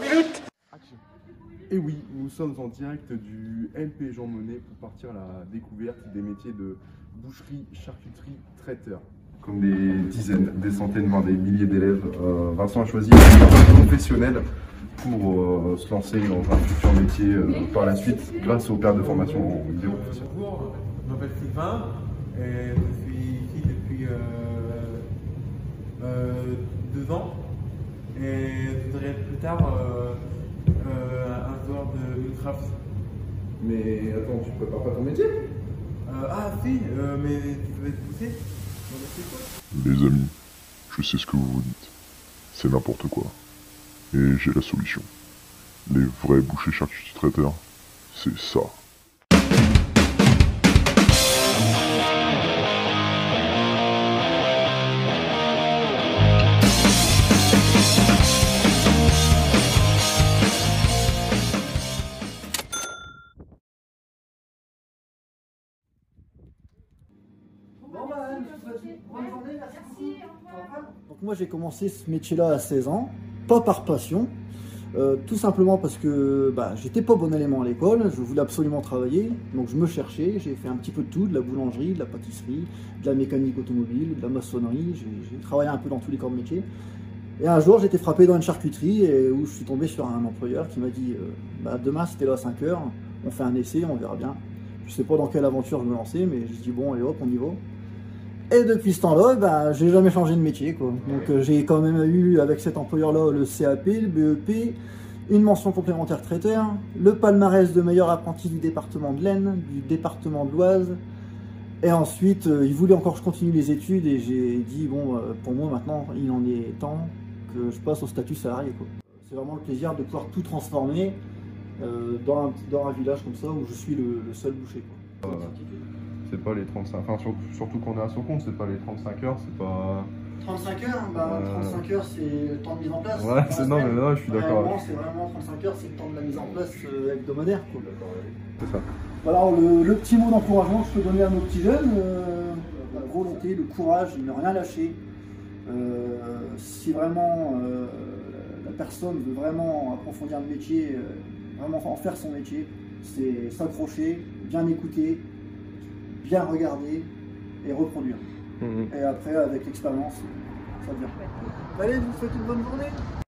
minutes Et oui, nous sommes en direct du MP Jean Monnet pour partir à la découverte des métiers de boucherie, charcuterie, traiteur. Comme des dizaines, des centaines, voire des milliers d'élèves, euh, Vincent a choisi un professionnel pour euh, se lancer dans un futur métier euh, par la suite grâce au père de formation en vidéo professionnelle. Bonjour, je m'appelle Sylvain et voudrais être plus tard euh, euh, un joueur de Minecraft. Mais attends, tu prépares pas ton métier? Euh, ah si, euh, mais tu veux être poussé. Les amis, je sais ce que vous vous dites. C'est n'importe quoi. Et j'ai la solution. Les vrais bouchers charcutiers traiteurs, c'est ça. Donc moi j'ai commencé ce métier-là à 16 ans, pas par passion, euh, tout simplement parce que bah, j'étais pas bon élément à l'école, je voulais absolument travailler, donc je me cherchais, j'ai fait un petit peu de tout, de la boulangerie, de la pâtisserie, de la mécanique automobile, de la maçonnerie, j'ai j'ai travaillé un peu dans tous les corps de métier. Et un jour j'étais frappé dans une charcuterie et où je suis tombé sur un employeur qui m'a dit euh, bah, demain c'était là à 5 heures, on fait un essai, on verra bien. Je sais pas dans quelle aventure je me lançais, mais je dis bon allez hop on y va. Et depuis ce temps-là, ben, j'ai jamais changé de métier. Quoi. Donc euh, j'ai quand même eu avec cet employeur-là le CAP, le BEP, une mention complémentaire traiteur, le palmarès de meilleur apprenti du département de l'Aisne, du département de l'Oise. Et ensuite, euh, il voulait encore que je continue les études et j'ai dit, bon, euh, pour moi maintenant, il en est temps que je passe au statut salarié. C'est vraiment le plaisir de pouvoir tout transformer dans, un, village comme ça où je suis le, seul boucher. C'est pas les 35, enfin sur- surtout qu'on est à son compte, c'est pas les 35 heures, c'est pas. 35 heures, bah, Euh, 35 heures c'est le temps de mise en place. Ouais, c'est- non, mais là, je suis d'accord. C'est vraiment 35 heures, c'est le temps de la mise en place euh, hebdomadaire. C'est ça. Voilà, alors, le, le petit mot d'encouragement que je peux donner à nos petits jeunes, euh, la volonté, le courage, ne rien lâcher. Euh, si vraiment euh, la personne veut vraiment approfondir le métier, euh, vraiment en faire son métier, c'est s'accrocher, bien écouter, bien regarder et reproduire. Et après, avec l'expérience, ça vient. Allez, je vous souhaite une bonne journée.